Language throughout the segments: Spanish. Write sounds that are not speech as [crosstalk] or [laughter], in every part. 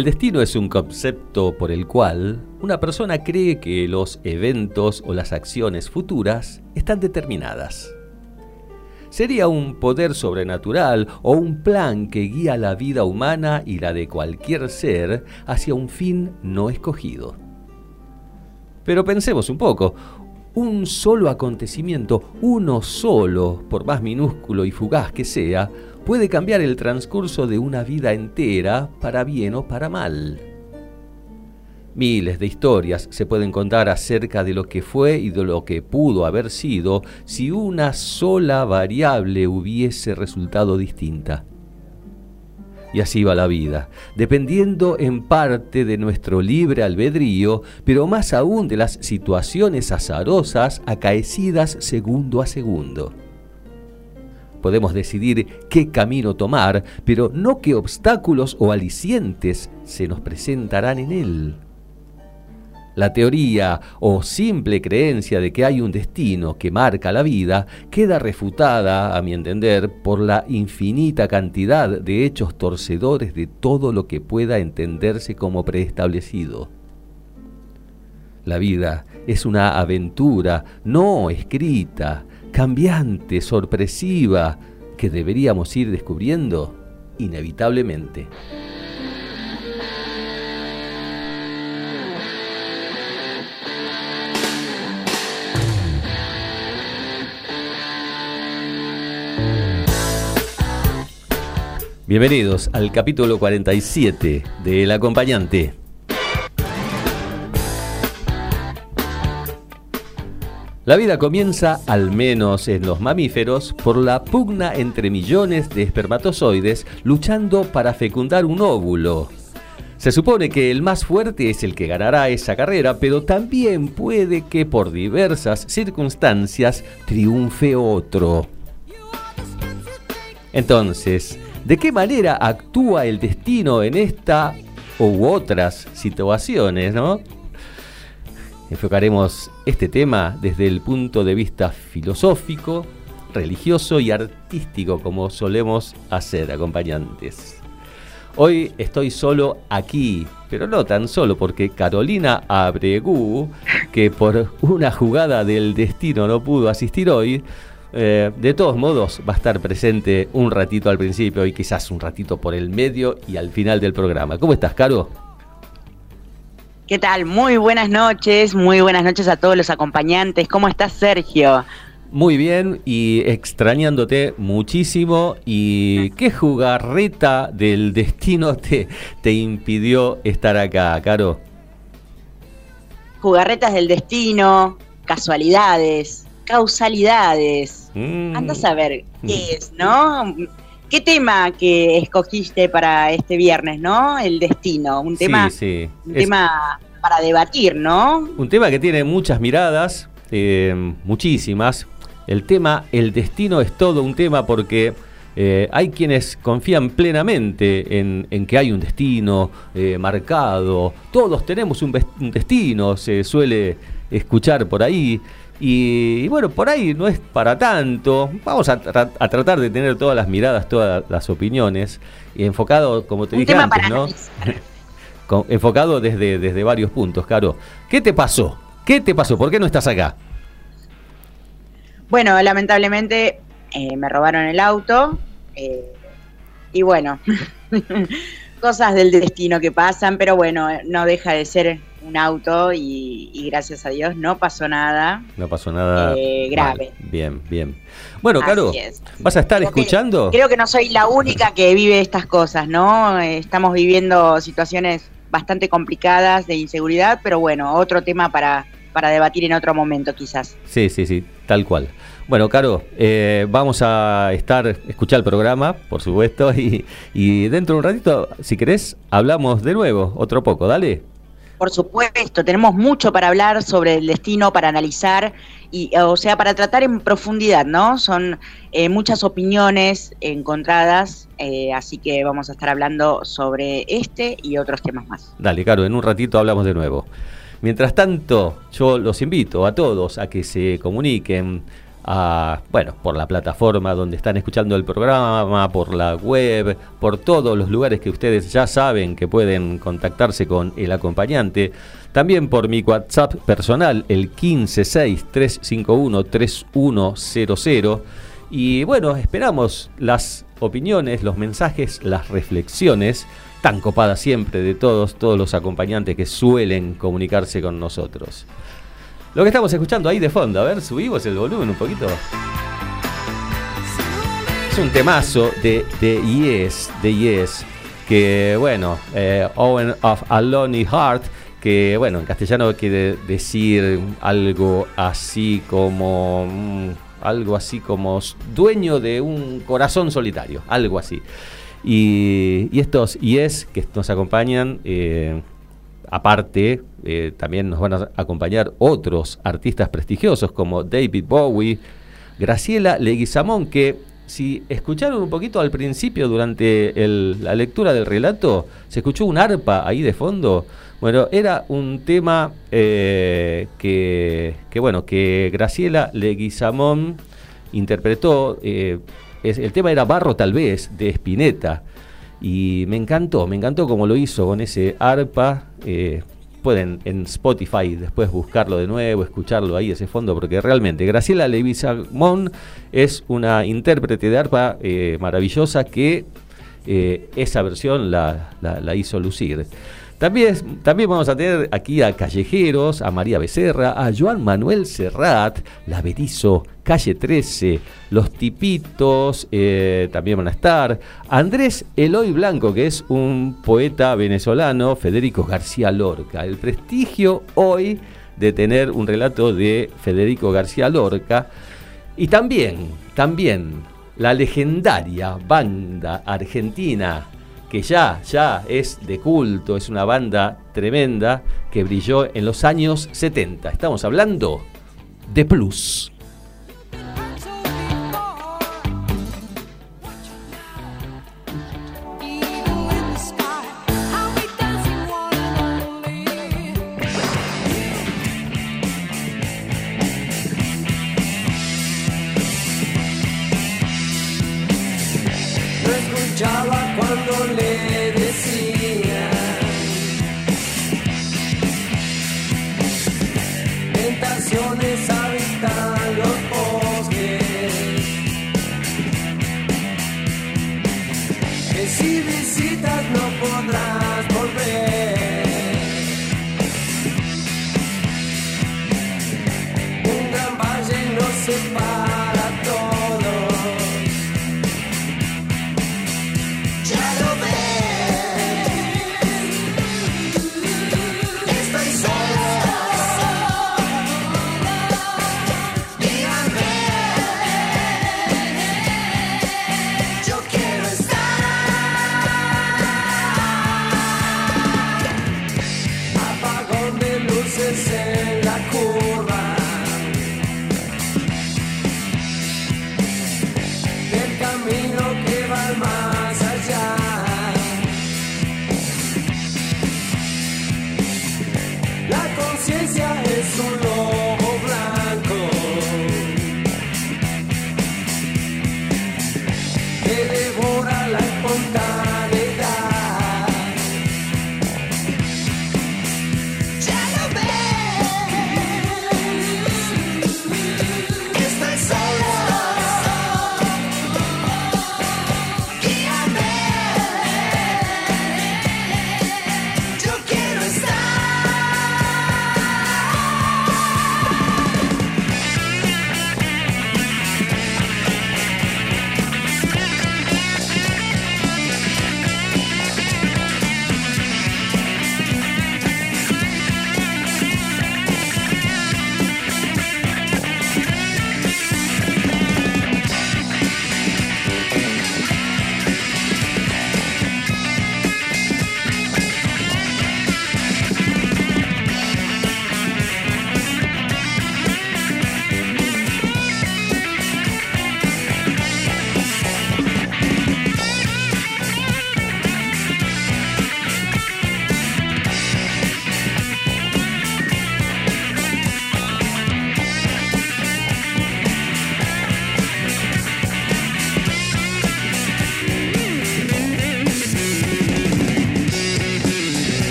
El destino es un concepto por el cual una persona cree que los eventos o las acciones futuras están determinadas. Sería un poder sobrenatural o un plan que guía la vida humana y la de cualquier ser hacia un fin no escogido. Pero pensemos un poco, un solo acontecimiento, uno solo, por más minúsculo y fugaz que sea, puede cambiar el transcurso de una vida entera para bien o para mal. Miles de historias se pueden contar acerca de lo que fue y de lo que pudo haber sido si una sola variable hubiese resultado distinta. Y así va la vida, dependiendo en parte de nuestro libre albedrío, pero más aún de las situaciones azarosas acaecidas segundo a segundo. Podemos decidir qué camino tomar, pero no qué obstáculos o alicientes se nos presentarán en él. La teoría o simple creencia de que hay un destino que marca la vida queda refutada, a mi entender, por la infinita cantidad de hechos torcedores de todo lo que pueda entenderse como preestablecido. La vida es una aventura no escrita, cambiante, sorpresiva, que deberíamos ir descubriendo inevitablemente. Bienvenidos al capítulo 47 de El Acompañante. La vida comienza, al menos en los mamíferos, por la pugna entre millones de espermatozoides luchando para fecundar un óvulo. Se supone que el más fuerte es el que ganará esa carrera, pero también puede que por diversas circunstancias triunfe otro. Entonces, ¿de qué manera actúa el destino en esta u otras situaciones, no? Enfocaremos este tema desde el punto de vista filosófico, religioso y artístico, como solemos hacer acompañantes. Hoy estoy solo aquí, pero no tan solo porque Carolina Abregú, que por una jugada del destino no pudo asistir hoy, eh, de todos modos va a estar presente un ratito al principio y quizás un ratito por el medio y al final del programa. ¿Cómo estás, Caro? ¿Qué tal? Muy buenas noches, muy buenas noches a todos los acompañantes. ¿Cómo estás, Sergio? Muy bien y extrañándote muchísimo. ¿Y qué jugarreta del destino te, te impidió estar acá, Caro? Jugarretas del destino, casualidades, causalidades. Mm. Andas a ver qué es, ¿no? ¿Qué tema que escogiste para este viernes, no? El destino, un tema, sí, Un tema para debatir, ¿no? Un tema que tiene muchas miradas, eh, muchísimas. El tema, el destino es todo un tema porque eh, hay quienes confían plenamente en, que hay un destino eh, marcado. Todos tenemos un destino, se suele escuchar por ahí. Y, bueno, por ahí no es para tanto. Vamos a, tratar de tener todas las miradas, todas las opiniones. Y enfocado, como te dije antes, ¿no? [laughs] enfocado desde, desde varios puntos, Caro. ¿Qué te pasó? ¿Qué te pasó? ¿Por qué no estás acá? Bueno, lamentablemente eh, me robaron el auto. Eh, y bueno, [laughs] cosas del destino que pasan, pero bueno, no deja de ser un auto y, gracias a Dios no pasó nada. No pasó nada eh, grave. Bien, bien. Bueno, Caro, ¿vas a estar escuchando? creo que no soy la única que vive estas cosas, ¿no? Estamos viviendo situaciones bastante complicadas de inseguridad, pero bueno, otro tema para, para debatir en otro momento quizás. Sí, sí, sí, tal cual. Bueno, Caro, eh, vamos a estar, escuchar el programa, por supuesto, [laughs] y, y dentro de un ratito, si querés, hablamos de nuevo, otro poco, dale. Por supuesto, tenemos mucho para hablar sobre el destino, para analizar, y, o sea, para tratar en profundidad, ¿no? Son eh, muchas opiniones encontradas, eh, así que vamos a estar hablando sobre este y otros temas más. Dale, Caro, en un ratito hablamos de nuevo. Mientras tanto, yo los invito a todos a que se comuniquen bueno, por la plataforma donde están escuchando el programa, por la web, por todos los lugares que ustedes ya saben que pueden contactarse con el acompañante. También por mi WhatsApp personal, el 156-351-3100. Y bueno, esperamos las opiniones, los mensajes, las reflexiones tan copadas siempre de todos, todos los acompañantes que suelen comunicarse con nosotros. Lo que estamos escuchando ahí de fondo, a ver, subimos el volumen un poquito. Es un temazo de, de Yes, de Yes, que bueno, eh, Owen of a Lonely Heart, que bueno, en castellano quiere decir algo así como... Mm, algo así como dueño de un corazón solitario, algo así. Y, estos Yes que nos acompañan, eh, aparte, eh, también nos van a acompañar otros artistas prestigiosos como David Bowie, Graciela Leguizamón, que si escucharon un poquito al principio durante la lectura del relato, se escuchó un arpa ahí de fondo. Bueno, era un tema eh, que, bueno, que Graciela Leguizamón interpretó. Eh, el tema era Barro tal vez, de Spinetta. Y me encantó, me encantó como lo hizo con ese arpa. Pueden en Spotify después buscarlo de nuevo, escucharlo ahí, ese fondo, porque realmente Graciela Levisamón es una intérprete de arpa eh, maravillosa que eh, esa versión la, la hizo lucir. También, también vamos a tener aquí a Callejeros, a María Becerra, a Joan Manuel Serrat, La Berizo, Calle 13, Los Tipitos, eh, también van a estar. Andrés Eloy Blanco, que es un poeta venezolano, Federico García Lorca. El prestigio hoy de tener un relato de Federico García Lorca. Y también, también, la legendaria banda argentina que ya, ya es de culto, es una banda tremenda que brilló en los años 70. Estamos hablando de Plus.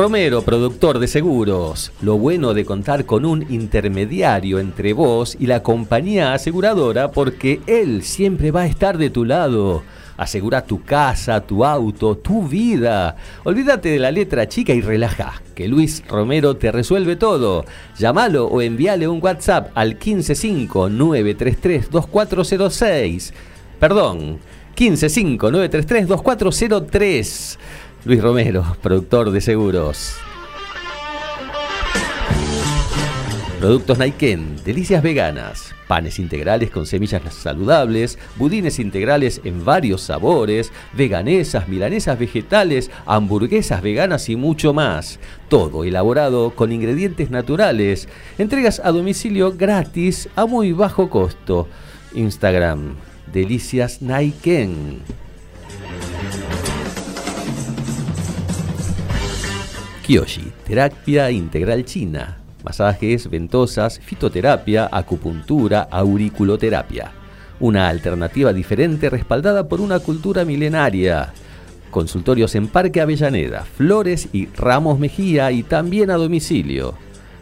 Romero, productor de seguros. Lo bueno de contar con un intermediario entre vos y la compañía aseguradora porque él siempre va a estar de tu lado. Asegura tu casa, tu auto, tu vida. Olvídate de la letra chica y relaja, que Luis Romero te resuelve todo. Llámalo o envíale un WhatsApp al 155-933-2406. Perdón, 155-933-2403. Luis Romero, productor de seguros. Productos Naiken, delicias veganas, panes integrales con semillas saludables, budines integrales en varios sabores, veganesas, milanesas vegetales, hamburguesas veganas y mucho más. Todo elaborado con ingredientes naturales. Entregas a domicilio gratis a muy bajo costo. Instagram, delicias Naiken. Kyoshi, terapia integral china, masajes, ventosas, fitoterapia, acupuntura, auriculoterapia. Una alternativa diferente respaldada por una cultura milenaria. Consultorios en Parque Avellaneda, Flores y Ramos Mejía y también a domicilio.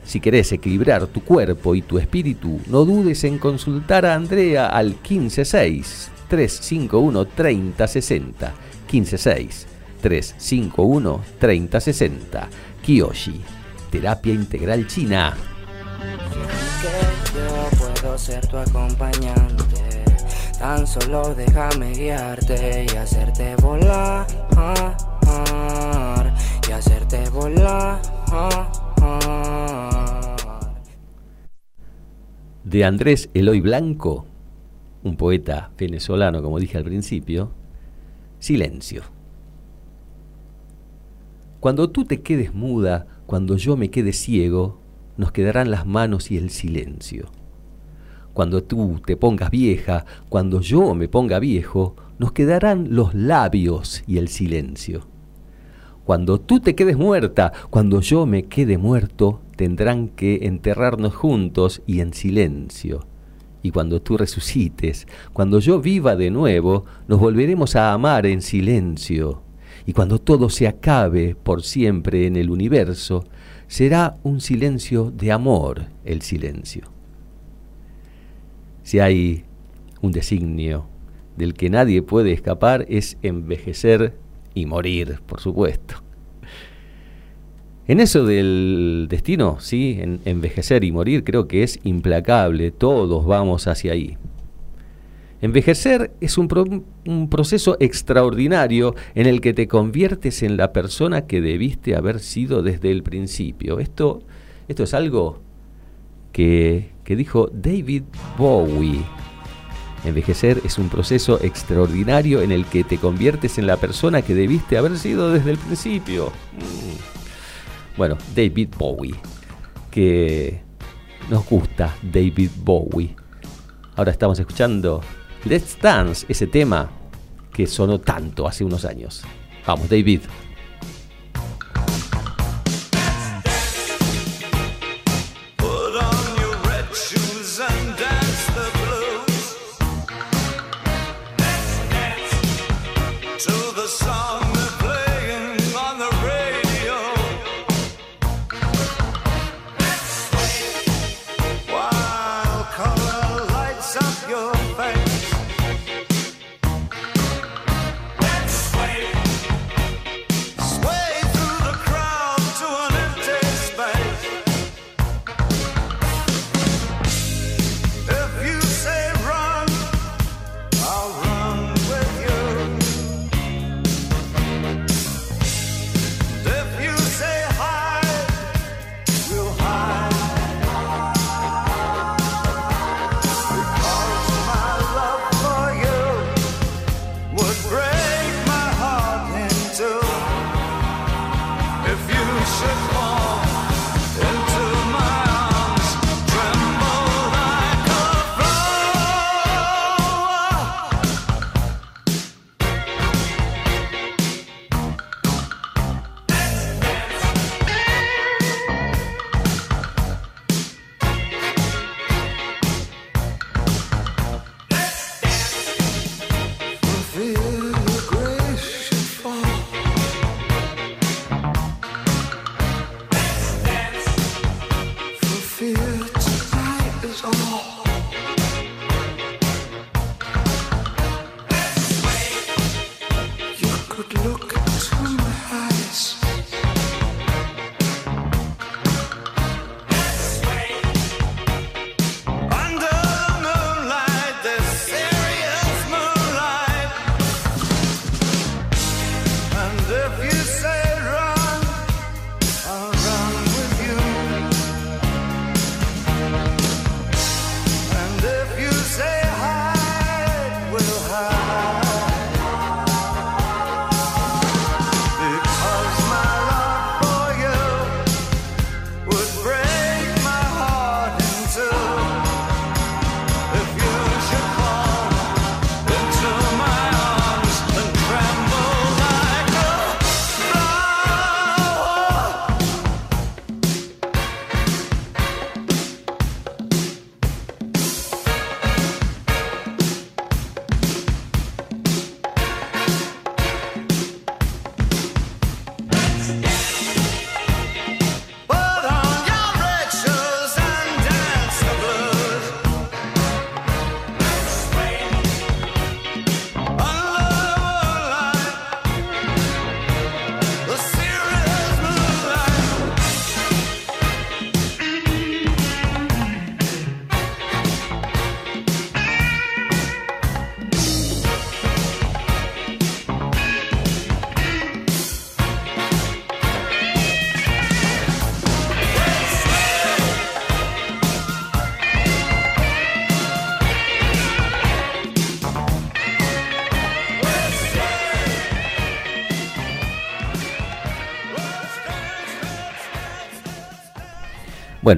Si querés equilibrar tu cuerpo y tu espíritu, no dudes en consultar a Andrea al 156 351 3060. 156 351 3060. Kiyoshi, terapia integral china. Que yo puedo ser tu acompañante. Tan solo déjame guiarte y hacerte volar. Y hacerte volar. De Andrés Eloy Blanco, un poeta venezolano, como dije al principio, Silencio. Cuando tú te quedes muda, cuando yo me quede ciego, nos quedarán las manos y el silencio. Cuando tú te pongas vieja, cuando yo me ponga viejo, nos quedarán los labios y el silencio. Cuando tú te quedes muerta, cuando yo me quede muerto, tendrán que enterrarnos juntos y en silencio. Y cuando tú resucites, cuando yo viva de nuevo, nos volveremos a amar en silencio y cuando todo se acabe por siempre en el universo, será un silencio de amor el silencio. Si hay un designio del que nadie puede escapar es envejecer y morir, por supuesto. En eso del destino, sí, en envejecer y morir, creo que es implacable, todos vamos hacia ahí. Envejecer es un, proceso extraordinario en el que te conviertes en la persona que debiste haber sido desde el principio. Esto, esto es algo que, que dijo David Bowie. Envejecer es un proceso extraordinario en el que te conviertes en la persona que debiste haber sido desde el principio. Mm. Bueno, David Bowie, que nos gusta David Bowie. Ahora estamos escuchando Let's Dance, ese tema que sonó tanto hace unos años. Vamos, David.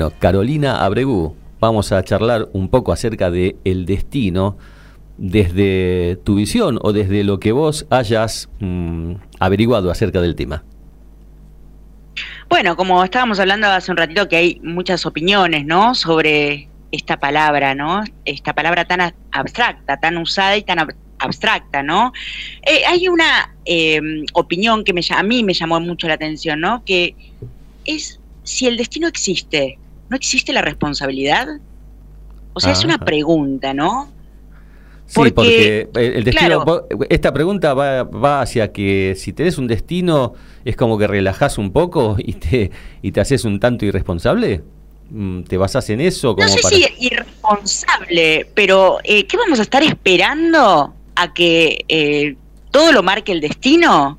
Bueno, Carolina Abregú, vamos a charlar un poco acerca de el destino desde tu visión o desde lo que vos hayas mm, averiguado acerca del tema. Bueno, como estábamos hablando hace un ratito que hay muchas opiniones, ¿no? Sobre esta palabra, ¿no? Esta palabra tan abstracta, tan usada y tan abstracta, ¿no? Eh, hay una em, opinión que me, a mí me llamó mucho la atención, ¿no? Que es si el destino existe, ¿no existe la responsabilidad? O sea, es una pregunta, ¿no? sí, porque el destino, esta pregunta va, va, hacia que si tenés un destino es como que relajás un poco y te, y te haces un tanto irresponsable. Mm, ¿Te basás en eso? Como no sé si irresponsable, pero eh, ¿qué vamos a estar esperando a que eh, todo lo marque el destino?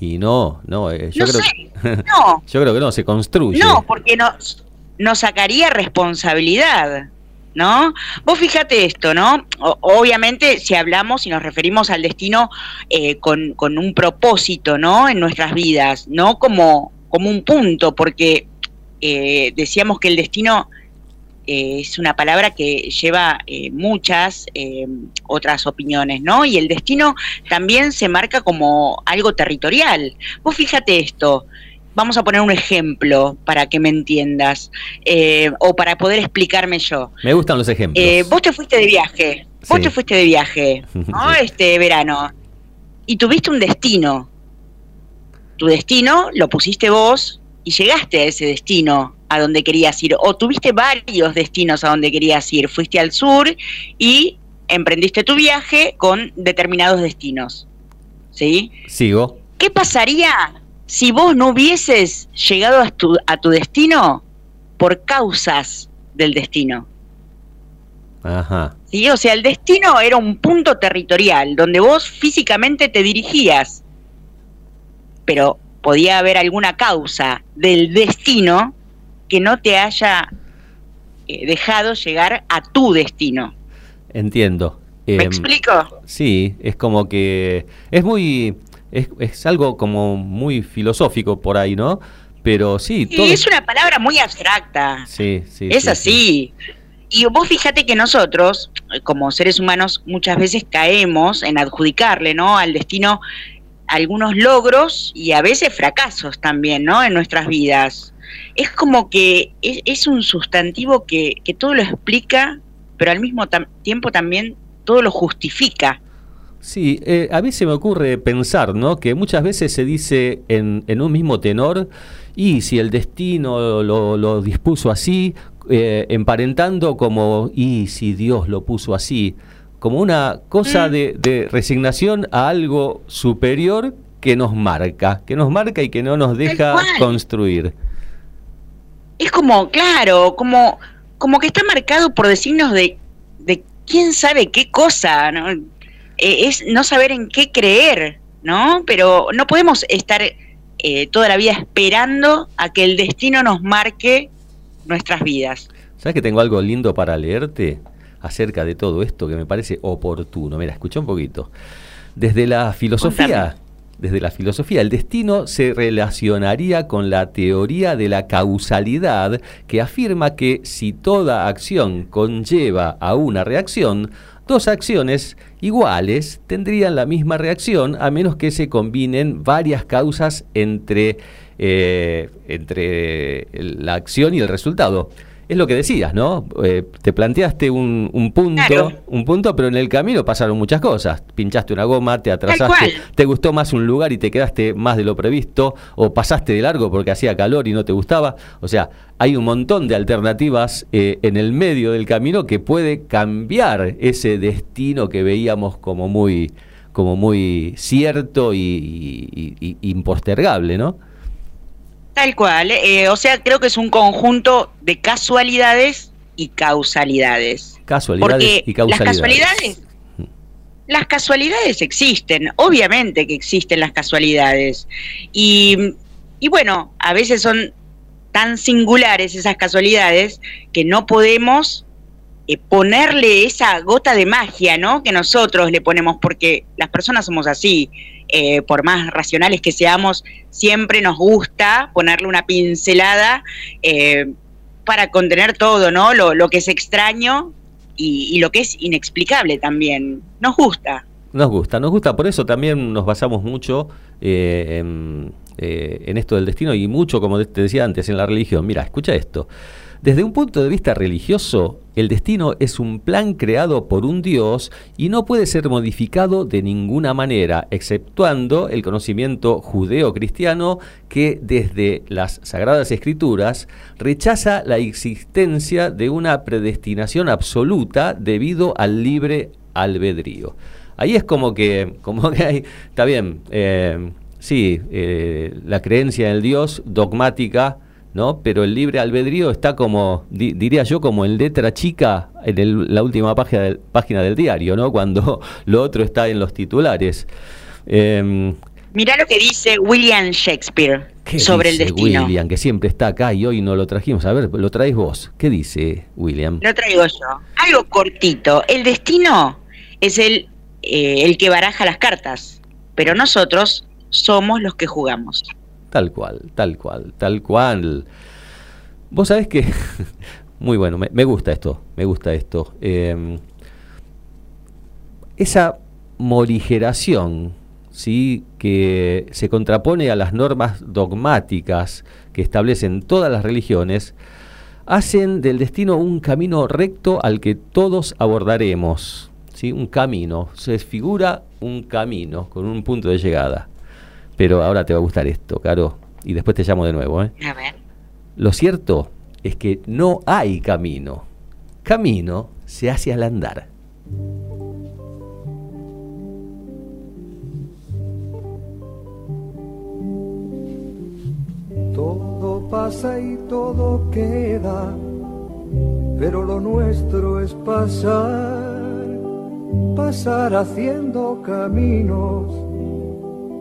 Y no, no, eh, yo, creo, que, [laughs] no. yo creo que no, se construye. No, porque nos, nos sacaría responsabilidad. ¿no? Vos fíjate esto, ¿no? obviamente, si hablamos y nos referimos al destino con, con, un propósito, ¿no? En nuestras vidas, no como, como un punto, porque eh, decíamos que el destino eh, es una palabra que lleva eh, muchas otras opinioes, ¿no? Y el destino también se marca como algo territorial. Vos fíjate esto, vamos a poner un ejemplo para que me entiendas o para poder explicarme yo. Me gustan los ejemplos. vos te fuiste de viaje, vos te fuiste de viaje, [laughs] ¿no? Este verano, y tuviste un destino. Tu destino lo pusiste vos y llegaste a ese destino a donde querías ir, o tuviste varios destinos a donde querías ir, fuiste al sur y emprendiste tu viaje con determinados destinos. ¿Sí? Sigo. ¿Qué pasaría si vos no hubieses llegado a tu, a tu destino por causas del destino? Ajá. ¿Sí? O sea, el destino era un punto territorial donde vos físicamente te dirigías, pero podía haber alguna causa del destino que no te haya eh, dejado llegar a tu destino. Entiendo. ¿Me em, explico? Sí, es como que es muy, es, algo como muy filosófico por ahí, ¿no? Pero sí. todo... es una palabra muy abstracta. Sí, sí. Es así. Y vos fíjate que nosotros, como seres humanos, muchas veces caemos en adjudicarle, ¿no? Al destino algunos logros y a veces fracasos también, ¿no? En nuestras vidas. Es como que es, un sustantivo que, todo lo explica, pero al mismo tiempo también todo lo justifica. Sí, eh, a mí se me ocurre pensar, ¿no? Que muchas veces se dice en, en un mismo tenor, y si el destino lo, dispuso así, eh, emparentando como, y si Dios lo puso así como una cosa mm. de, resignación a algo superior que nos marca, que nos marca y que no nos deja construir. Es como, claro, como, como que está marcado por decirnos de, de quién sabe qué cosa, ¿no? Eh, es no saber en qué creer, ¿no? Pero no podemos estar eh, toda la vida esperando a que el destino nos marque nuestras vidas. ¿Sabes que tengo algo lindo para leerte? acerca de todo esto que me parece oportuno. Mira, escucha un poquito. Desde la filosofía, desde la filosofía, el destino se relacionaría con la teoría de la causalidad que afirma que si toda acción conlleva a una reacción, dos acciones iguales tendrían la misma reacción a menos que se combinen varias causas entre, eh, entre la acción y el resultado es lo que decías, ¿no? Eh, te planteaste un, punto, un punto, pero en el camino pasaron muchas cosas. Pinchaste una goma, te atrasaste, te gustó más un lugar y te quedaste más de lo previsto, o pasaste de largo porque hacía calor y no te gustaba. O sea, hay un montón de alternativas eh, en el medio del camino que puede cambiar ese destino que veíamos como muy, como muy cierto y impostergable, ¿no? Tal cual, eh, o sea, creo que es un conjunto de casualidades y causalidades. Casualidades y causalidades. Las casualidades, las casualidades existen, obviamente que existen las casualidades. Y, y bueno, a veces son tan singulares esas casualidades que no podemos eh, ponerle esa gota de magia, ¿no? Que nosotros le ponemos, porque las personas somos así. Eh, por más racionales que seamos, siempre nos gusta ponerle una pincelada eh, para contener todo, ¿no? Lo, que es extraño y, lo que es inexplicable también. Nos gusta. Nos gusta, nos gusta, por eso también nos basamos mucho eh, eh, en, esto del destino y mucho, como te decía antes, en la religión. Mira, escucha esto. Desde un punto de vista religioso, el destino es un plan creado por un Dios y no puede ser modificado de ninguna manera, exceptuando el conocimiento judeo-cristiano que desde las Sagradas Escrituras rechaza la existencia de una predestinación absoluta debido al libre albedrío. Ahí es como que, como que hay, está bien, eh, sí, eh, la creencia en el Dios dogmática, ¿no? Pero el libre albedrío está como, diría yo, como en letra chica en la última página del, página del diario, ¿no? Cuando [laughs] lo otro está en los titulares. Eh, Mirá lo que dice William Shakespeare sobre el destino. William, que siempre está acá y hoy no lo trajimos. A ver, lo traes vos. ¿Qué dice William? Lo traigo yo. Algo cortito. El destino es el, eh, el que baraja las cartas, pero nosotros somos los que jugamos. Tal cual, tal cual, tal cual. Vos sabés que, [laughs] muy bueno, me, gusta esto, me gusta esto. Em, esa morigeración, ¿sí? que se contrapone a las normas dogmáticas que establecen todas las religiones, hacen del destino un camino recto al que todos abordaremos. ¿sí? Un camino, se desfigura un camino con un punto de llegada. Pero ahora te va a gustar esto, Caro. Y después te llamo de nuevo. ¿eh? A ver. Lo cierto es que no hay camino. Camino se hace al andar. Todo pasa y todo queda, pero lo nuestro es pasar, pasar haciendo caminos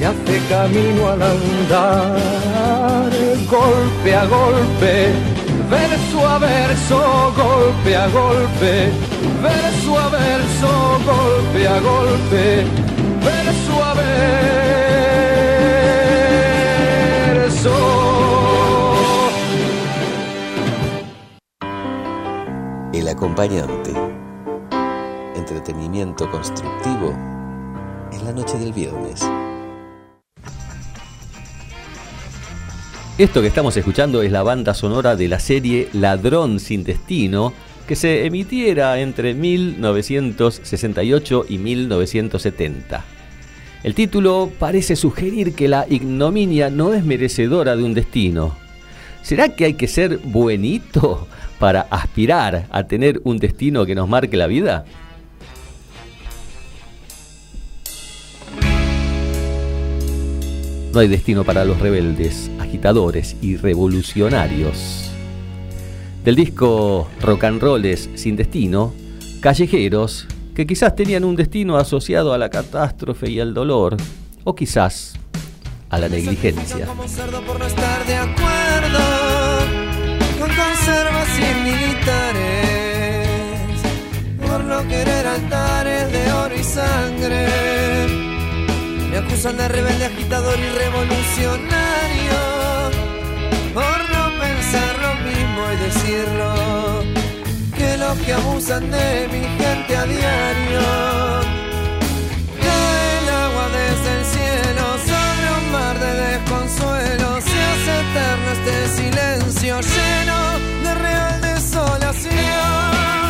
se hace camino al andar, golpe a golpe, verso a verso, golpe a golpe, verso a verso, golpe a golpe, verso a verso. El acompañante entretenimiento constructivo en la noche del viernes. Esto que estamos escuchando es la banda sonora de la serie Ladrón sin Destino, que se emitiera entre 1968 y 1970. El título parece sugerir que la ignominia no es merecedora de un destino. ¿Será que hay que ser buenito para aspirar a tener un destino que nos marque la vida? No hay destino para los rebeldes, agitadores y revolucionarios. Del disco Rock and Rolls sin destino, callejeros que quizás tenían un destino asociado a la catástrofe y al dolor, o quizás a la negligencia. Como cerdo por no estar de acuerdo con conservas y militares, por no querer altares de oro y sangre. Acusan de rebelde, agitador y revolucionario. Por no pensar lo mismo y decirlo que los que abusan de mi gente a diario cae el agua desde el cielo sobre un mar de desconsuelo se hace eterno este silencio lleno de real desolación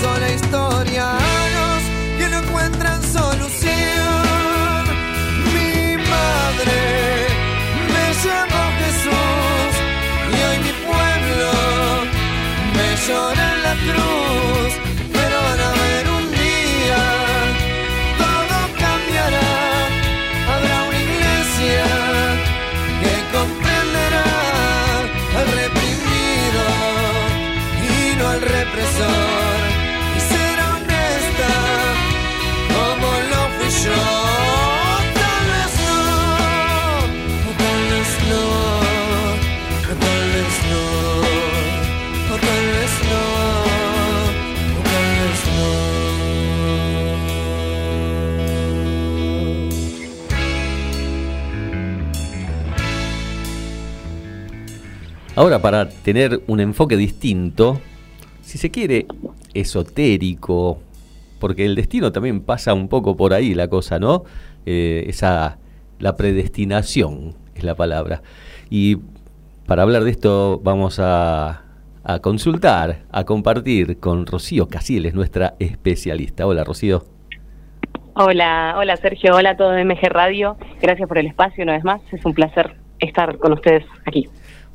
sola historia a los que no encuentran solución. Mi madre me llamó Jesús y hoy mi pueblo me llora en la cruz, Ahora, para tener un enfoque distinto, si se quiere, esotérico, porque el destino también pasa un poco por ahí la cosa, ¿no? Eh, esa, la predestinación es la palabra. Y para hablar de esto vamos a, a consultar, a compartir con Rocío Casiles, nuestra especialista. Hola, Rocío. Hola, hola Sergio, hola a todo MG Radio. Gracias por el espacio una vez más. Es un placer estar con ustedes aquí.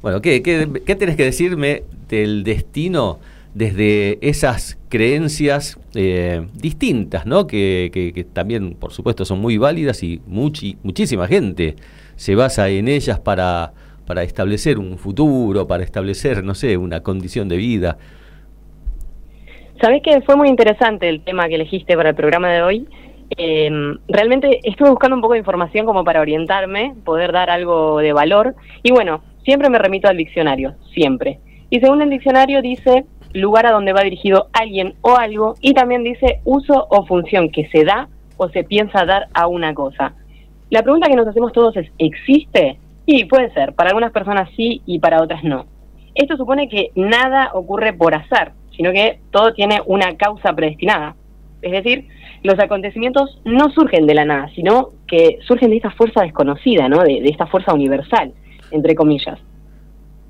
Bueno, ¿qué, qué, qué tenés que decirme del destino desde esas creencias eh, distintas, ¿no? Que, que- que también, por supuesto, son muy válidas y muchi- muchísima gente se basa en ellas para, para establecer un futuro, para establecer, no sé, una condición de vida. Sabés que fue muy interesante el tema que elegiste para el programa de hoy. Eh, realmente estuve buscando un poco de información como para orientarme, poder dar algo de valor. Y bueno, siempre me remito al diccionario, siempre. Y según el diccionario dice lugar a donde va dirigido alguien o algo y también dice uso o función que se da o se piensa dar a una cosa. La pregunta que nos hacemos todos es, ¿existe? Y puede ser, para algunas personas sí y para otras no. Esto supone que nada ocurre por azar, sino que todo tiene una causa predestinada. Es decir, los acontecimientos no surgen de la nada, sino que surgen de esta fuerza desconocida, ¿no? de, esta fuerza universal, entre comillas.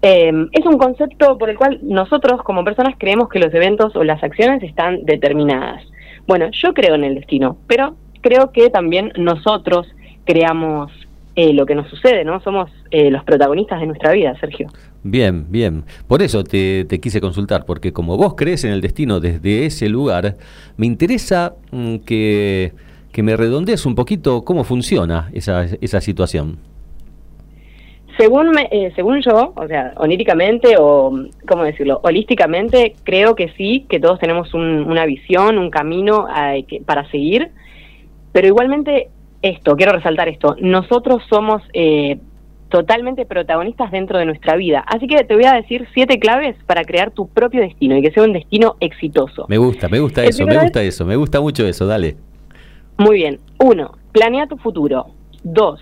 Em, es un concepto por el cual nosotros como personas creemos que los eventos o las acciones están determinadas. Bueno, yo creo en el destino, pero creo que también nosotros creamos eh, lo que nos sucede, ¿no? Somos eh, los protagonistas de nuestra vida, Sergio. Bien, bien. Por eso te, quise consultar, porque como vos crees en el destino desde ese lugar, me interesa mm, que, me redondees un poquito cómo funciona esa, esa situación. Según, eh, según yo, o sea, oníricamente o, ¿cómo decirlo? Holísticamente, creo que sí, que todos tenemos una visión, un camino para seguir, pero igualmente esto, quiero resaltar esto, nosotros somos eh, totalmente protagonistas dentro de nuestra vida. Así que te voy a decir siete claves para crear tu propio destino y que sea un destino exitoso. Me gusta, me gusta eso, me gusta eso, me gusta mucho eso, dale. Muy bien. Uno, planea tu futuro. Dos,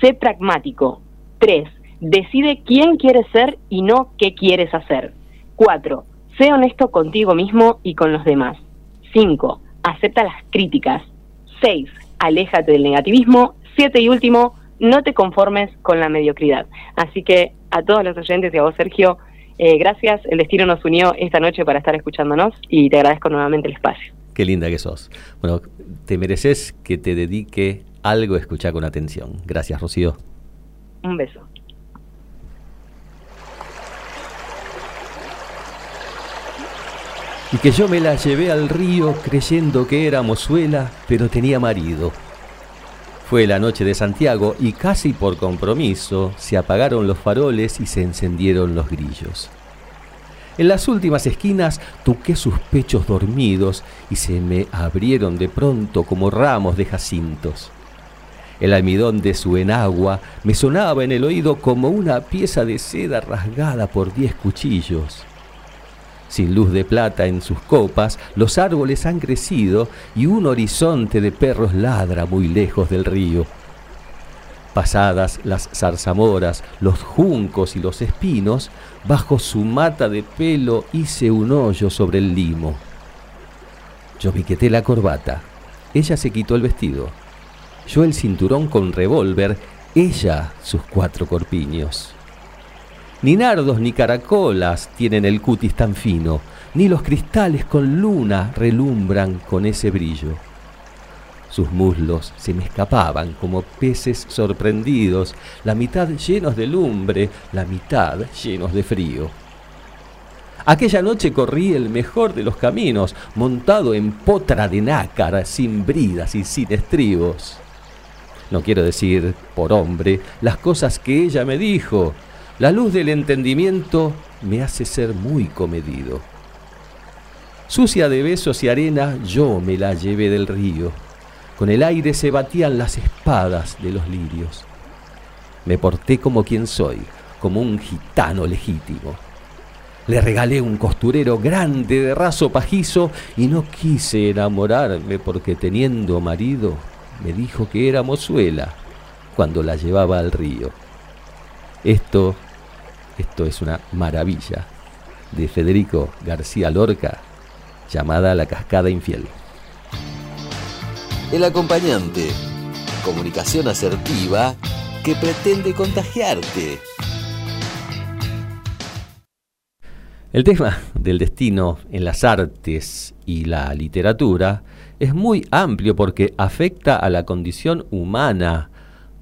sé pragmático. Tres, decide quién quieres ser y no qué quieres hacer. Cuatro, sé honesto contigo mismo y con los demás. Cinco, acepta las críticas. Seis, aléjate del negativismo. Siete y último, no te conformes con la mediocridad. Así que a todos los oyentes y a vos, Sergio, eh, gracias. El destino nos unió esta noche para estar escuchándonos y te agradezco nuevamente el espacio. Qué linda que sos. Bueno, te mereces que te dedique algo a escuchar con atención. Gracias, Rocío. Un beso. Y que yo me la llevé al río creyendo que era mozuela, pero tenía marido. Fue la noche de Santiago y casi por compromiso se apagaron los faroles y se encendieron los grillos. En las últimas esquinas toqué sus pechos dormidos y se me abrieron de pronto como ramos de jacintos. El almidón de su enagua me sonaba en el oído como una pieza de seda rasgada por diez cuchillos. Sin luz de plata en sus copas, los árboles han crecido y un horizonte de perros ladra muy lejos del río. Pasadas las zarzamoras, los juncos y los espinos, bajo su mata de pelo hice un hoyo sobre el limo. Yo me quité la corbata, ella se quitó el vestido, yo el cinturón con revólver, ella sus cuatro corpiños. Ni nardos ni caracolas tienen el cutis tan fino, ni los cristales con luna relumbran con ese brillo. Sus muslos se me escapaban como peces sorprendidos, la mitad llenos de lumbre, la mitad llenos de frío. Aquella noche corrí el mejor de los caminos, montado en potra de nácar, sin bridas y sin estribos. No quiero decir, por hombre, las cosas que ella me dijo, la luz del entendimiento me hace ser muy comedido. Sucia de besos y arena, yo me la llevé del río. Con el aire se batían las espadas de los lirios. Me porté como quien soy, como un gitano legítimo. Le regalé un costurero grande de raso pajizo y no quise enamorarme porque teniendo marido me dijo que era mozuela cuando la llevaba al río. Esto esto es una maravilla de Federico García Lorca llamada La Cascada Infiel. El acompañante. Comunicación asertiva que pretende contagiarte. El tema del destino en las artes y la literatura es muy amplio porque afecta a la condición humana,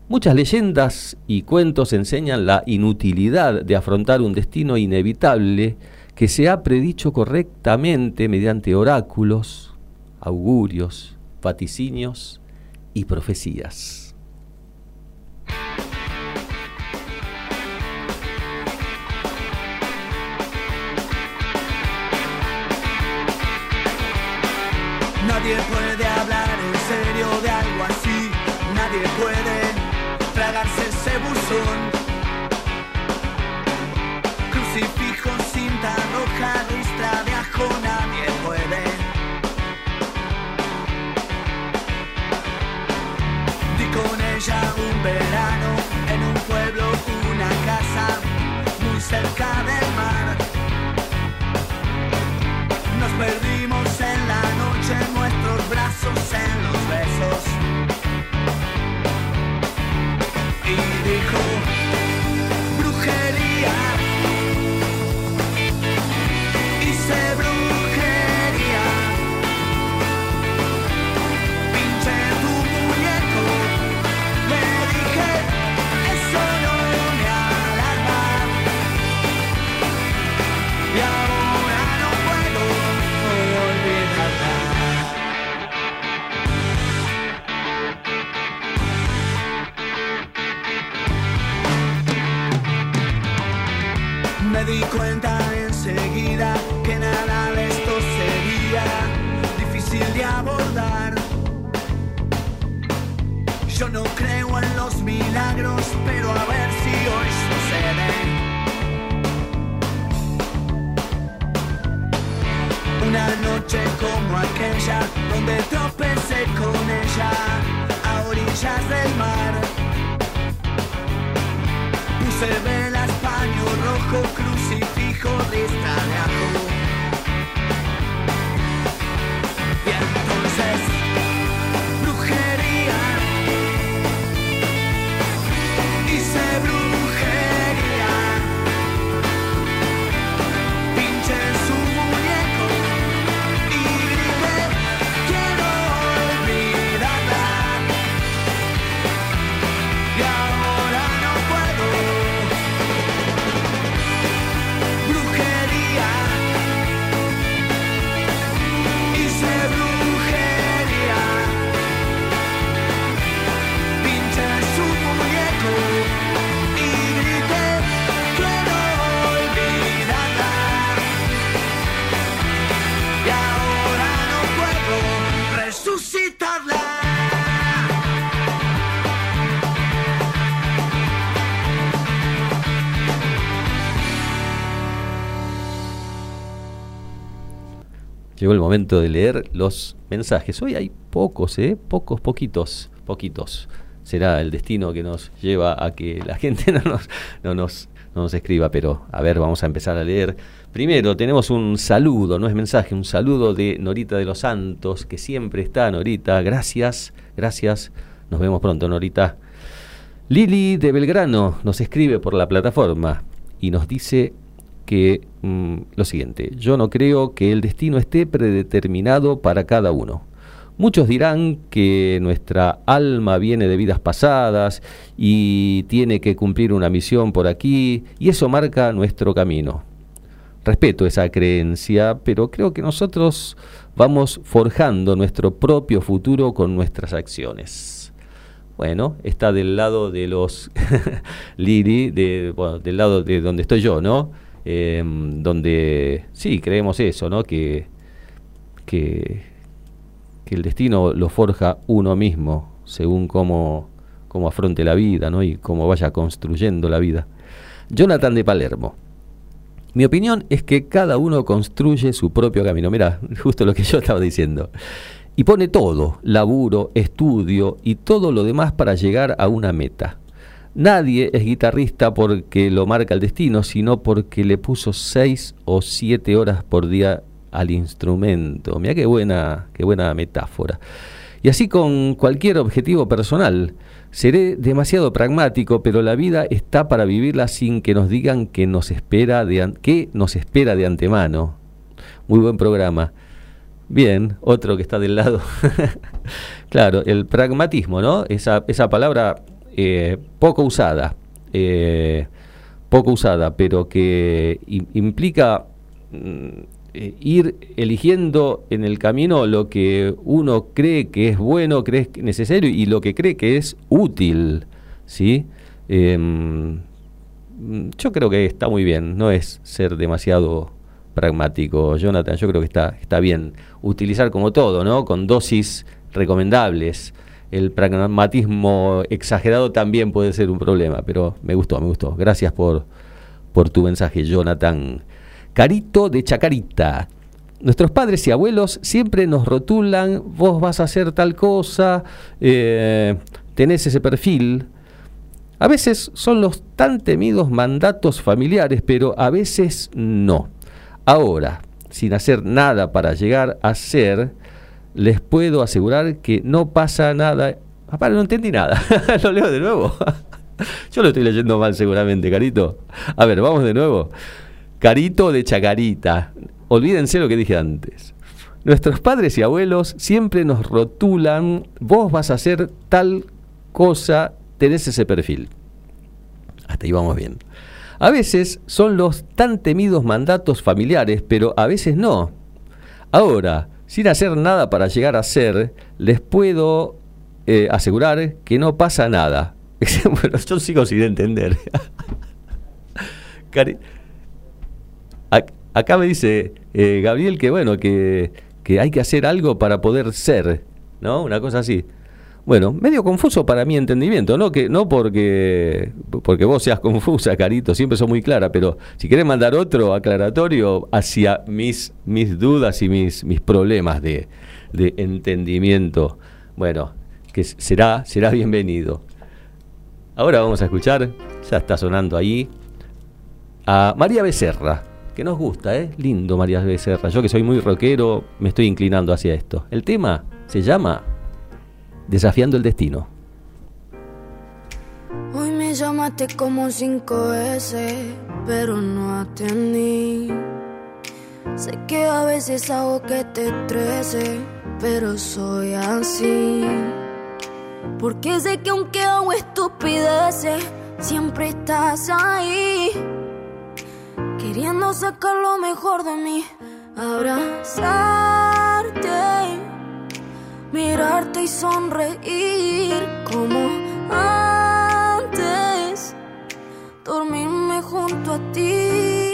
Muchas leyendas y cuentos enseñan la inutilidad de afrontar un destino inevitable que se ha predicho correctamente mediante oráculos, augurios, vaticinios y profecías. Nadie puede hablar en serio de algo así, nadie puede ese buzón. Crucifijo, cinta roja, ristra de ajo, nadie puede. Di con ella un verano en un pueblo, una casa muy cerca del mar. Nos perdimos en la noche nuestros abrazos, en los besos. Y dijo, brujería. Llegó el momento de leer los mensajes. Hoy hay pocos, ¿eh? Pocos, poquitos, poquitos. Será el destino que nos lleva a que la [laughs] gente no nos, no nos, no nos escriba, pero a ver, vamos a empezar a leer. Primero tenemos un saludo, no es mensaje, un saludo de Norita de los Santos, que siempre está, Norita. Gracias, gracias. Nos vemos pronto, Norita. Lili de Belgrano nos escribe por la plataforma y nos dice que mm, lo siguiente, yo no creo que el destino esté predeterminado para cada uno. Muchos dirán que nuestra alma viene de vidas pasadas y tiene que cumplir una misión por aquí y eso marca nuestro camino. Respeto esa creencia, pero creo que nosotros vamos forjando nuestro propio futuro con nuestras acciones. Bueno, está del lado de los [laughs] Lili, de, bueno, del lado de donde estoy yo, ¿no? Eh, donde sí, creemos eso, ¿no? Que, que, que el destino lo forja uno mismo, según cómo, cómo afronte la vida, ¿no? Y cómo vaya construyendo la vida. Jonathan de Palermo. Mi opinión es que cada uno construye su propio camino. Mira, justo lo que yo estaba diciendo. Y pone todo, laburo, estudio y todo lo demás para llegar a una meta. Nadie es guitarrista porque lo marca el destino, sino porque le puso seis o siete horas por día al instrumento. Mira qué buena, qué buena metáfora. Y así con cualquier objetivo personal. Seré demasiado pragmático, pero la vida está para vivirla sin que nos digan que nos espera de, qué nos espera de antemano. Muy buen programa. Bien, otro que está del lado. [laughs] claro, el pragmatismo, ¿no? Esa, esa palabra eh, poco usada, eh, poco usada, pero que im- implica mm, eh, ir eligiendo en el camino lo que uno cree que es bueno, cree que es necesario y lo que cree que es útil, ¿sí? Em, mm, yo creo que está muy bien, no es ser demasiado pragmático, Jonathan, yo creo que está, está bien utilizar como todo, ¿no? Con dosis recomendables. El pragmatismo exagerado también puede ser un problema, pero me gustó, me gustó. Gracias por, por tu mensaje, Jonathan. Carito de Chacarita. Nuestros padres y abuelos siempre nos rotulan, vos vas a hacer tal cosa, eh, tenés ese perfil. A veces son los tan temidos mandatos familiares, pero a veces no. Ahora, sin hacer nada para llegar a ser, les puedo asegurar que no pasa nada. Papá, no entendí nada. [laughs] lo leo de nuevo. [laughs] Yo lo estoy leyendo mal seguramente, Carito. A ver, vamos de nuevo. Carito de Chacarita. Olvídense lo que dije antes. Nuestros padres y abuelos siempre nos rotulan, vos vas a hacer tal cosa, tenés ese perfil. Hasta ahí vamos bien. A veces son los tan temidos mandatos familiares, pero a veces no. Ahora, sin hacer nada para llegar a ser, les puedo eh, asegurar que no pasa nada. [laughs] bueno, yo sigo sin entender. [laughs] Acá me dice eh, Gabriel que bueno, que, que hay que hacer algo para poder ser, ¿no? Una cosa así. Bueno, medio confuso para mi entendimiento, no que no porque porque vos seas [laughs] confusa, Carito, siempre son muy clara, pero si querés mandar otro aclaratorio hacia mis mis dudas y mis mis problemas de, de entendimiento, bueno, que será será bienvenido. Ahora vamos a escuchar, ya está sonando ahí a María Becerra, que nos gusta, ¿eh? Lindo María Becerra. Yo que soy muy rockero, me estoy inclinando hacia esto. El tema se llama Desafiando el destino. Hoy me llamaste como cinco veces, pero no atendí. Sé que a veces hago que te estrese, pero soy así. Porque sé que aunque hago estupideces, siempre estás ahí. Queriendo sacar lo mejor de mí, abrazarte mirarte y sonreír como antes, dormirme junto a ti.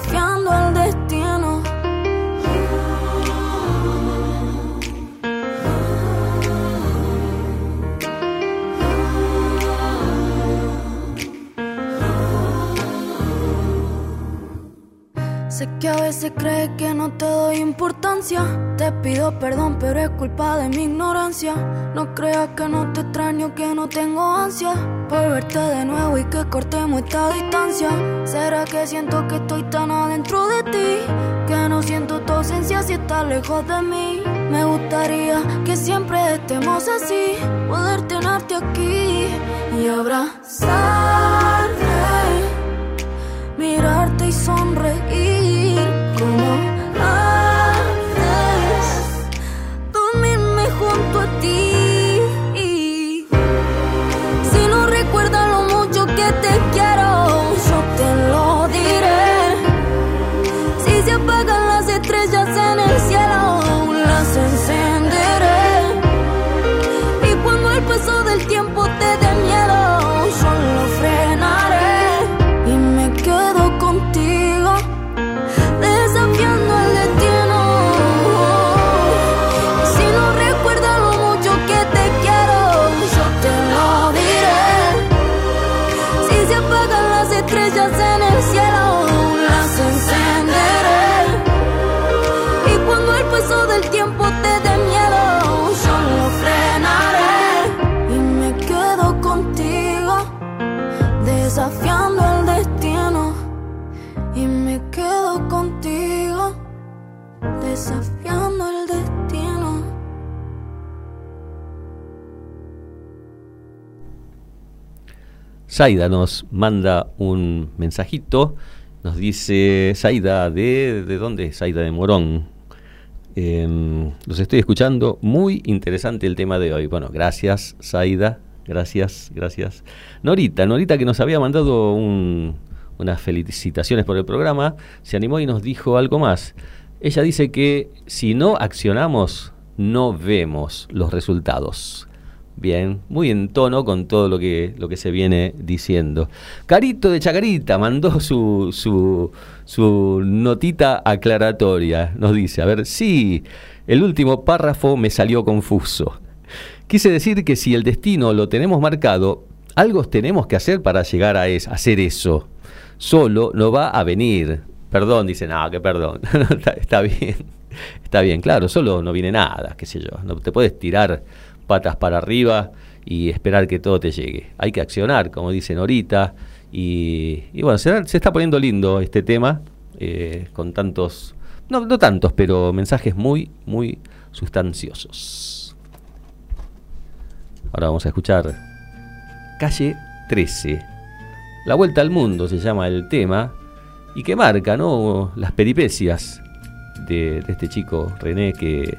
Desafiando el destino. Sé que a veces crees que no te doy importancia. Te pido perdón, pero es culpa de mi ignorancia. No creas que no te extraño, que no tengo ansia por verte de nuevo y que cortemos esta distancia. ¿Será que siento que estoy tan adentro de ti? Que no siento tu ausencia si estás lejos de mí. Me gustaría que siempre estemos así, poder tenerte aquí y abrazarte, mirarte y sonreír Zaida nos manda un mensajito. Nos dice Zaida, ¿de, de dónde es? Zaida de Morón. Em, los estoy escuchando. Muy interesante el tema de hoy. Bueno, gracias, Zaida. Gracias, gracias. Norita, Norita que nos había mandado un, unas felicitaciones por el programa, se animó y nos dijo algo más. Ella dice que si no accionamos, no vemos los resultados. Bien, muy en tono con todo lo que, lo que se viene diciendo. Carito de Chacarita mandó su, su, su notita aclaratoria. Nos dice, a ver, sí, el último párrafo me salió confuso. Quise decir que si el destino lo tenemos marcado, algo tenemos que hacer para llegar a, hacer eso. Solo no va a venir. Perdón, dice, no, que perdón. [laughs] está, bien. Está bien, claro, solo no viene nada, qué sé yo. No te puedes tirar patas para arriba y esperar que todo te llegue. Hay que accionar, como dicen ahorita. Y, bueno, se, está poniendo lindo este tema, eh, con tantos, no, no tantos, pero mensajes muy, muy sustanciosos. Ahora vamos a escuchar Calle 13. La vuelta al mundo se llama el tema y que marca ¿no? las peripecias de este chico René que,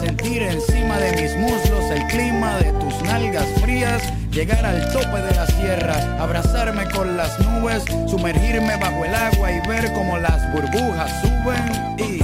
sentir encima de mis muslos el clima de tus nalgas frías llegar al tope de la sierra, abrazarme con las nubes, sumergirme bajo el agua y ver cómo las burbujas suben y...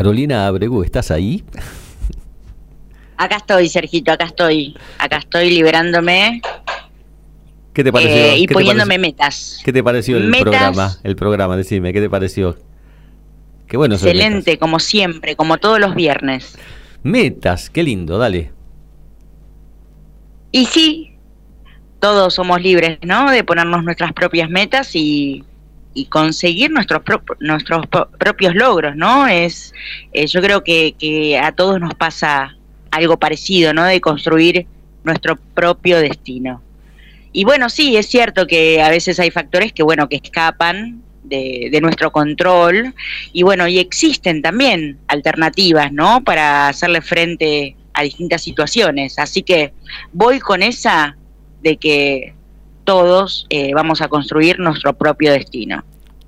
Carolina Abregu, ¿estás ahí? Acá estoy, Sergito, acá estoy. Acá estoy liberándome. ¿Qué te pareció? Eh, y poniéndome metas. ¿Qué te pareció el programa? El programa, decime, ¿qué te pareció? Qué bueno. Excelente, como siempre, como todos los viernes. Metas, qué lindo, dale. Y sí, todos somos libres, ¿no? De ponernos nuestras propias metas y y conseguir nuestros nuestros propios logros, ¿no? Es eh, yo creo que, que, a todos nos pasa algo parecido, ¿no? De construir nuestro propio destino. Y bueno, sí, es cierto que a veces hay factores que bueno, que escapan de, nuestro control y bueno, y existen también alternativas, ¿no? Para hacerle frente a distintas situaciones. Así que voy con esa de que todos eh, vamos a construir nuestro propio destino.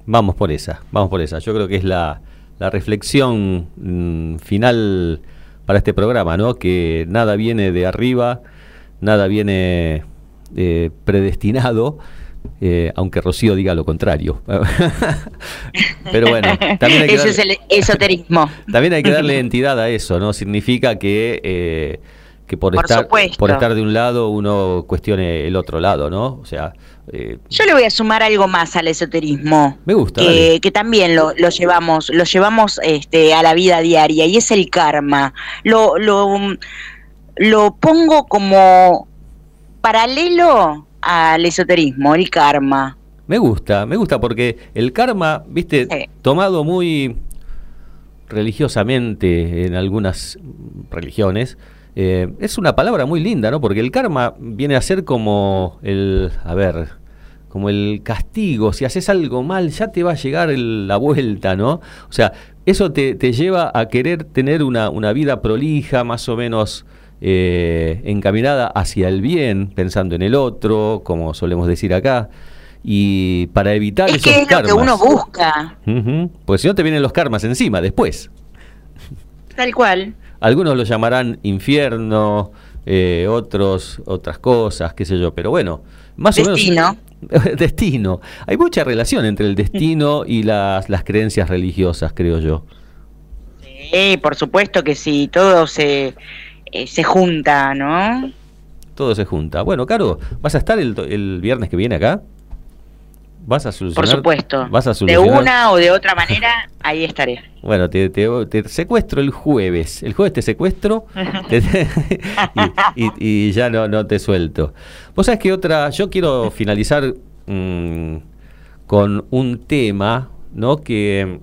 Vamos por esa, vamos por esa. Yo creo que es la, la reflexión mm, final para este programa, ¿no? Que nada viene de arriba, nada viene eh, predestinado, eh, aunque Rocío diga lo contrario. [laughs] Pero bueno, también hay que Ese es el esoterismo. [laughs] También hay que darle entidad a eso, ¿no? Significa que, que por, estar, por estar de un lado uno cuestione el otro lado, ¿no? O sea... Yo le voy a sumar algo más al esoterismo. Me gusta. Que, también lo, lo, llevamos, lo llevamos este, a la vida diaria y es el karma. Lo, lo, lo pongo como paralelo al esoterismo, el karma. Me gusta, me gusta porque el karma, viste, tomado muy religiosamente en algunas religiones, eh, es una palabra muy linda, ¿no? Porque el karma viene a ser como el, a ver, como el castigo. Si haces algo mal, ya te va a llegar la vuelta, ¿no? O sea, eso te, te lleva a querer tener una, una vida prolija, más o menos eh, encaminada hacia el bien, pensando en el otro, como solemos decir acá. Y para evitar es esos que es lo que uno busca. Pues si no te vienen los karmas encima después. Tal cual. Algunos lo llamarán infierno, eh, otros otras cosas, qué sé yo, pero bueno, más o menos [laughs] destino. Hay mucha relación entre el destino y las, las creencias religiosas, creo yo. Sí, por supuesto que sí, todo se eh, se junta, ¿no? Todo se junta. Bueno, Caro, ¿vas a estar el, el viernes que viene acá? ¿Vas a solucionar? Por supuesto. ¿Vas a De una o de otra manera, ahí estaré. [laughs] Bueno, te, te, secuestro el jueves. El jueves te secuestro [laughs] y, ya no, no te suelto. Vos sabés que otra, yo quiero finalizar mm, con un tema, ¿no? Que,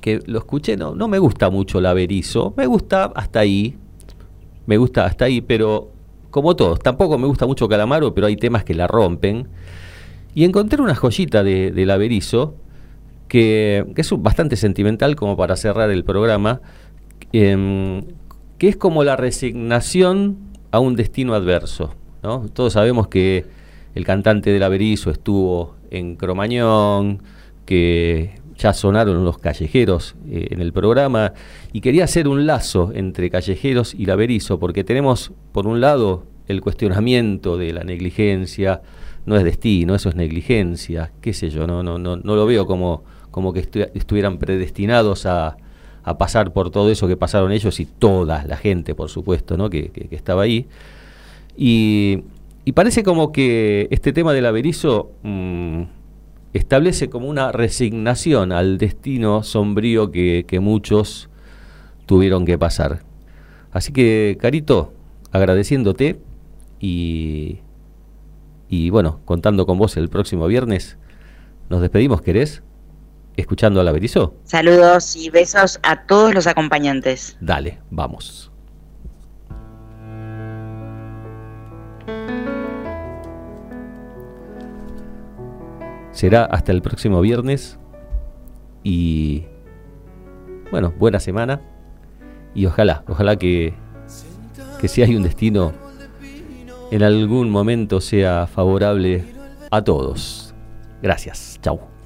que lo escuché, no, no me gusta mucho la Berizo, me gusta hasta ahí, me gusta hasta ahí, pero como todos, tampoco me gusta mucho Calamaro, pero hay temas que la rompen. Y encontré una joyita de, de Berizo, que, es bastante sentimental como para cerrar el programa, em, que es como la resignación a un destino adverso. ¿no? Todos sabemos que el cantante de la Berizo estuvo en Cromañón, que ya sonaron los callejeros eh, en el programa y quería hacer un lazo entre callejeros y la Berizo porque tenemos por un lado el cuestionamiento de la negligencia, no es destino, eso es negligencia, qué sé yo, no, no, no, no lo veo como, como que estuvieran predestinados a, a, pasar por todo eso que pasaron ellos y toda la gente, por supuesto, ¿no? que, que, estaba ahí. Y, y, parece como que este tema del Berizo... Mmm, establece como una resignación al destino sombrío que, muchos tuvieron que pasar. Así que, Carito, agradeciéndote y, y bueno, contando con vos el próximo viernes, nos despedimos, ¿querés? Escuchando a la Berizó. Saludos y besos a todos los acompañantes. Dale, vamos. Será hasta el próximo viernes y bueno, buena semana y ojalá, ojalá que, que si hay un destino en algún momento sea favorable a todos. Gracias, chau.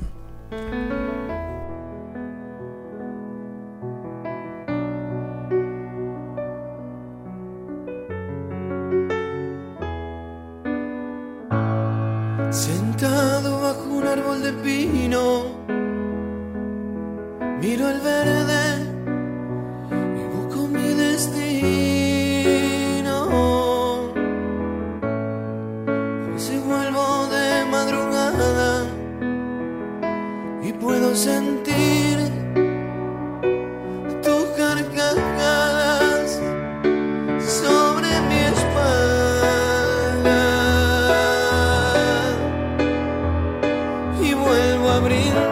Esa